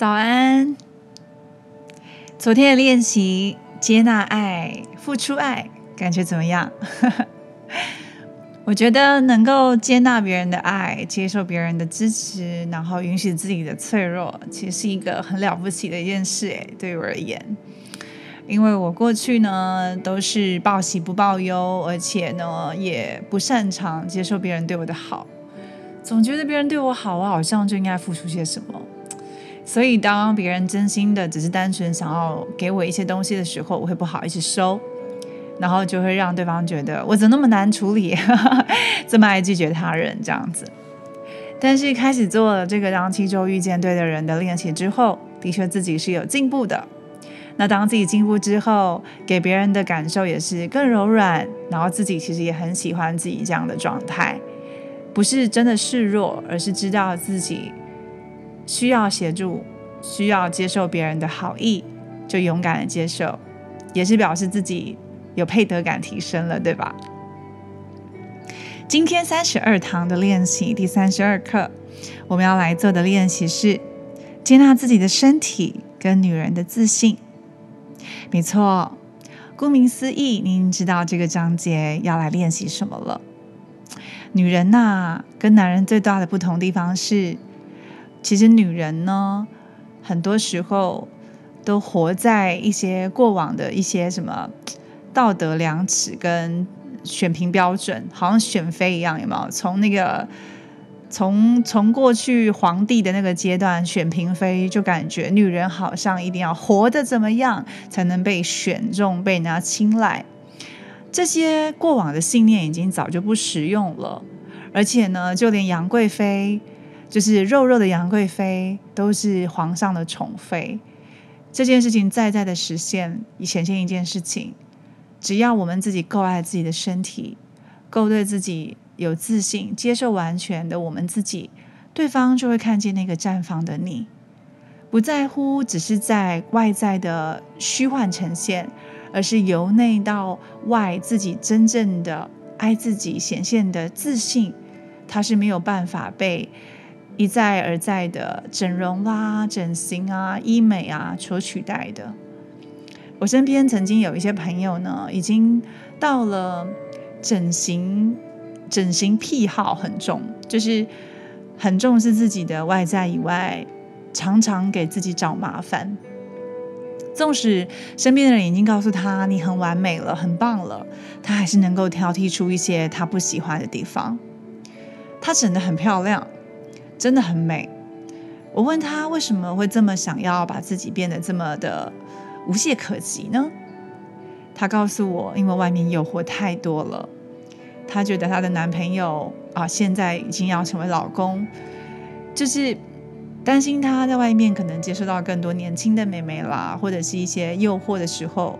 早安。昨天的练习，接纳爱、付出爱，感觉怎么样？我觉得能够接纳别人的爱，接受别人的支持，然后允许自己的脆弱，其实是一个很了不起的一件事。诶，对我而言，因为我过去呢都是报喜不报忧，而且呢也不擅长接受别人对我的好，总觉得别人对我好，我好像就应该付出些什么。所以，当别人真心的只是单纯想要给我一些东西的时候，我会不好意思收，然后就会让对方觉得我怎么那么难处理，这么爱拒绝他人这样子。但是开始做了这个让七周遇见对的人的练习之后，的确自己是有进步的。那当自己进步之后，给别人的感受也是更柔软，然后自己其实也很喜欢自己这样的状态，不是真的示弱，而是知道自己。需要协助，需要接受别人的好意，就勇敢的接受，也是表示自己有配得感提升了，对吧？今天三十二堂的练习，第三十二课，我们要来做的练习是接纳自己的身体跟女人的自信。没错，顾名思义，您知道这个章节要来练习什么了？女人呐，跟男人最大的不同地方是。其实女人呢，很多时候都活在一些过往的一些什么道德良尺跟选评标准，好像选妃一样，有没有？从那个从从过去皇帝的那个阶段选嫔妃，就感觉女人好像一定要活得怎么样才能被选中、被人家青睐。这些过往的信念已经早就不实用了，而且呢，就连杨贵妃。就是肉肉的杨贵妃都是皇上的宠妃，这件事情再再的实现，以显现一件事情：只要我们自己够爱自己的身体，够对自己有自信，接受完全的我们自己，对方就会看见那个绽放的你，不在乎只是在外在的虚幻呈现，而是由内到外自己真正的爱自己显现的自信，它是没有办法被。一再而再的整容啦、整形啊、医美啊所取代的。我身边曾经有一些朋友呢，已经到了整形、整形癖好很重，就是很重视自己的外在以外，常常给自己找麻烦。纵使身边的人已经告诉他你很完美了、很棒了，他还是能够挑剔出一些他不喜欢的地方。他整的很漂亮。真的很美。我问他为什么会这么想要把自己变得这么的无懈可击呢？他告诉我，因为外面诱惑太多了。她觉得她的男朋友啊，现在已经要成为老公，就是担心她在外面可能接触到更多年轻的妹妹啦，或者是一些诱惑的时候，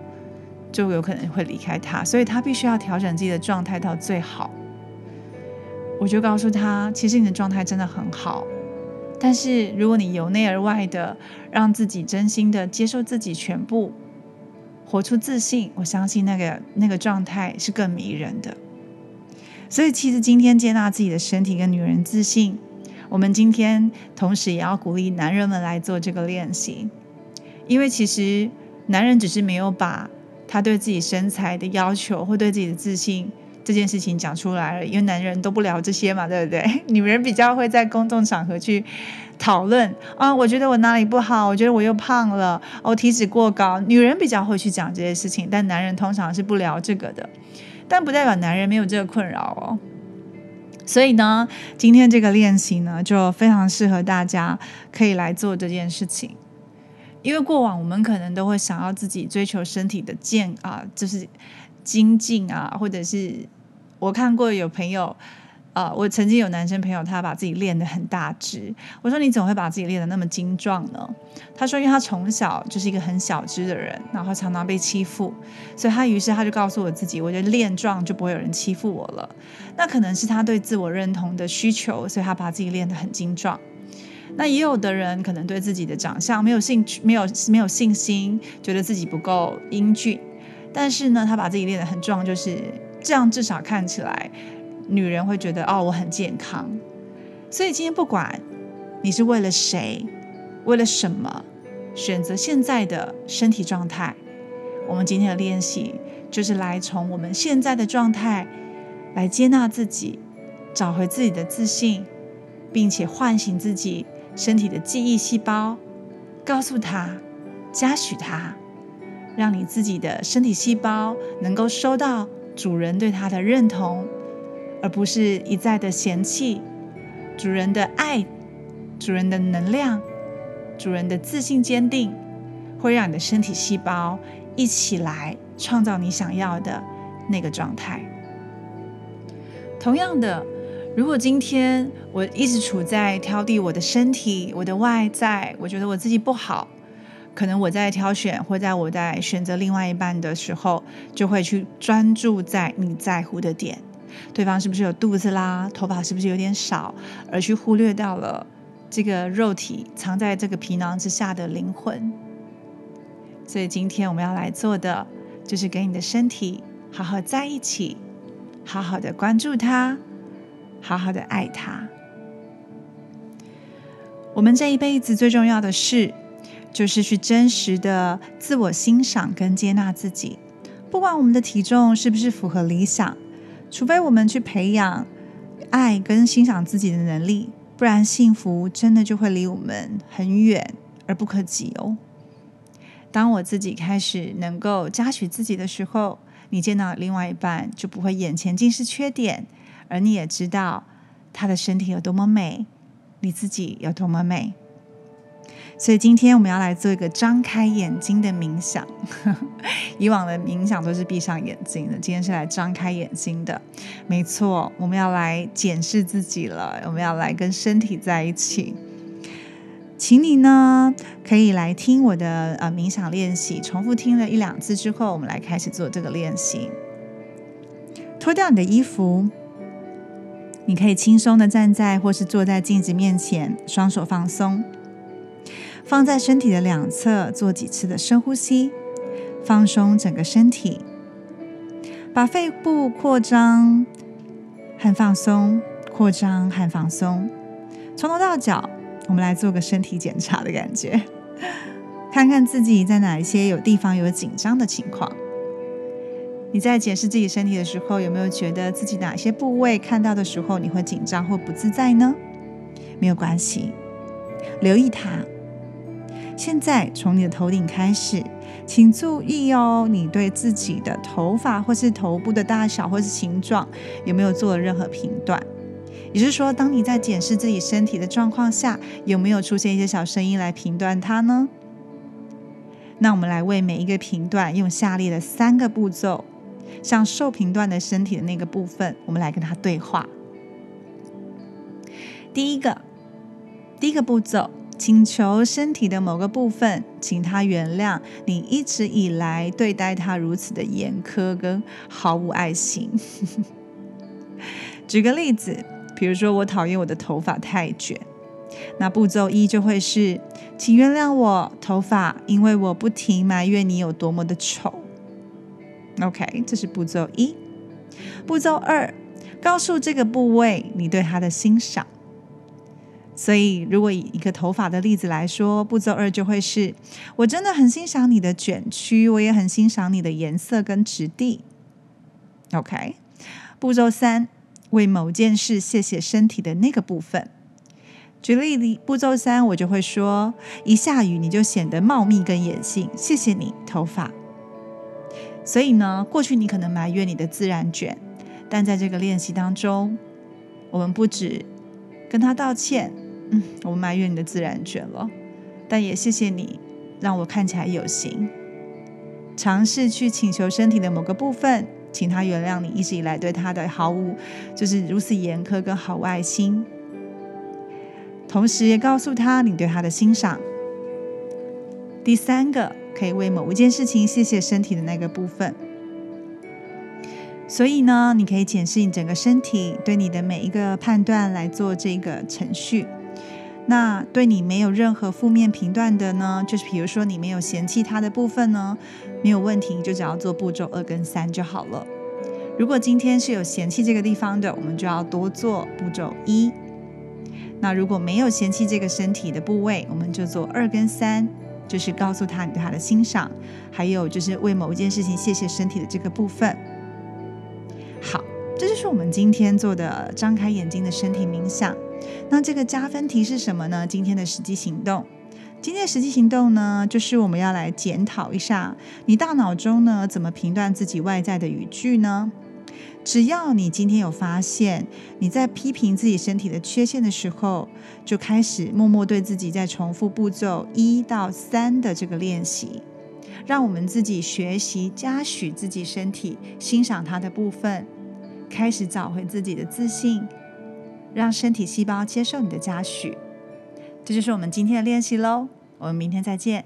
就有可能会离开他，所以她必须要调整自己的状态到最好。我就告诉他，其实你的状态真的很好，但是如果你由内而外的让自己真心的接受自己全部，活出自信，我相信那个那个状态是更迷人的。所以，其实今天接纳自己的身体跟女人自信，我们今天同时也要鼓励男人们来做这个练习，因为其实男人只是没有把他对自己身材的要求或对自己的自信。这件事情讲出来了，因为男人都不聊这些嘛，对不对？女人比较会在公众场合去讨论啊，我觉得我哪里不好，我觉得我又胖了，我体脂过高。女人比较会去讲这些事情，但男人通常是不聊这个的。但不代表男人没有这个困扰哦。所以呢，今天这个练习呢，就非常适合大家可以来做这件事情。因为过往我们可能都会想要自己追求身体的健啊，就是精进啊，或者是。我看过有朋友，呃，我曾经有男生朋友，他把自己练得很大只。我说你怎么会把自己练得那么精壮呢？他说，因为他从小就是一个很小只的人，然后常常被欺负，所以他于是他就告诉我自己，我觉得练壮就不会有人欺负我了。那可能是他对自我认同的需求，所以他把自己练得很精壮。那也有的人可能对自己的长相没有兴趣，没有没有信心，觉得自己不够英俊，但是呢，他把自己练得很壮，就是。这样至少看起来，女人会觉得哦，我很健康。所以今天不管你是为了谁，为了什么选择现在的身体状态？我们今天的练习就是来从我们现在的状态来接纳自己，找回自己的自信，并且唤醒自己身体的记忆细胞，告诉他，嘉许他，让你自己的身体细胞能够收到主人对他的认同，而不是一再的嫌弃。主人的爱，主人的能量，主人的自信坚定，会让你的身体细胞一起来创造你想要的那个状态。同样的，如果今天我一直处在挑剔我的身体、我的外在，我觉得我自己不好，可能我在挑选或在我在选择另外一半的时候，就会去专注在你在乎的点。对方是不是有肚子啦？头发是不是有点少？而去忽略掉了这个肉体藏在这个皮囊之下的灵魂。所以今天我们要来做的，就是跟你的身体好好在一起，好好的关注它，好好的爱它。我们这一辈子最重要的事，就是去真实的自我欣赏跟接纳自己，不管我们的体重是不是符合理想。除非我们去培养爱跟欣赏自己的能力，不然幸福真的就会离我们很远而不可及哦。当我自己开始能够嘉许自己的时候，你见到另外一半就不会眼前尽是缺点，而你也知道他的身体有多么美，你自己有多么美。所以今天我们要来做一个张开眼睛的冥想。以往的冥想都是闭上眼睛的，今天是来张开眼睛的。没错，我们要来检视自己了，我们要来跟身体在一起。请你呢可以来听我的呃冥想练习，重复听了一两次之后，我们来开始做这个练习。脱掉你的衣服，你可以轻松的站在或是坐在镜子面前，双手放松。放在身体的两侧，做几次的深呼吸，放松整个身体，把肺部扩张和放松，扩张和放松，从头到脚，我们来做个身体检查的感觉，看看自己在哪一些有地方有紧张的情况。你在检视自己身体的时候，有没有觉得自己哪些部位看到的时候你会紧张或不自在呢？没有关系，留意它。现在从你的头顶开始，请注意哦，你对自己的头发或是头部的大小或是形状有没有做了任何评断？也就是说，当你在检视自己身体的状况下，有没有出现一些小声音来评断它呢？那我们来为每一个评断用下列的三个步骤，像受评断的身体的那个部分，我们来跟他对话。第一个，第一个步骤。请求身体的某个部分，请他原谅你一直以来对待他如此的严苛跟毫无爱心。举个例子，比如说我讨厌我的头发太卷，那步骤一就会是，请原谅我头发，因为我不停埋怨你有多么的丑。OK，这是步骤一。步骤二，告诉这个部位你对他的欣赏。所以，如果以一个头发的例子来说，步骤二就会是：我真的很欣赏你的卷曲，我也很欣赏你的颜色跟质地。OK，步骤三，为某件事谢谢身体的那个部分。举例，步骤三我就会说：一下雨你就显得茂密跟野性，谢谢你头发。所以呢，过去你可能埋怨你的自然卷，但在这个练习当中，我们不止跟他道歉。嗯，我埋怨你的自然卷了，但也谢谢你让我看起来有型。尝试去请求身体的某个部分，请他原谅你一直以来对他的毫无，就是如此严苛跟毫无爱心。同时也告诉他你对他的欣赏。第三个，可以为某一件事情谢谢身体的那个部分。所以呢，你可以检视你整个身体对你的每一个判断来做这个程序。那对你没有任何负面评断的呢？就是比如说你没有嫌弃他的部分呢，没有问题，就只要做步骤二跟三就好了。如果今天是有嫌弃这个地方的，我们就要多做步骤一。那如果没有嫌弃这个身体的部位，我们就做二跟三，就是告诉他你对他的欣赏，还有就是为某一件事情谢谢身体的这个部分。这就是我们今天做的张开眼睛的身体冥想。那这个加分题是什么呢？今天的实际行动。今天的实际行动呢，就是我们要来检讨一下，你大脑中呢怎么评断自己外在的语句呢？只要你今天有发现你在批评自己身体的缺陷的时候，就开始默默对自己在重复步骤一到三的这个练习，让我们自己学习嘉许自己身体，欣赏它的部分，开始找回自己的自信，让身体细胞接受你的嘉许。这就是我们今天的练习喽，我们明天再见。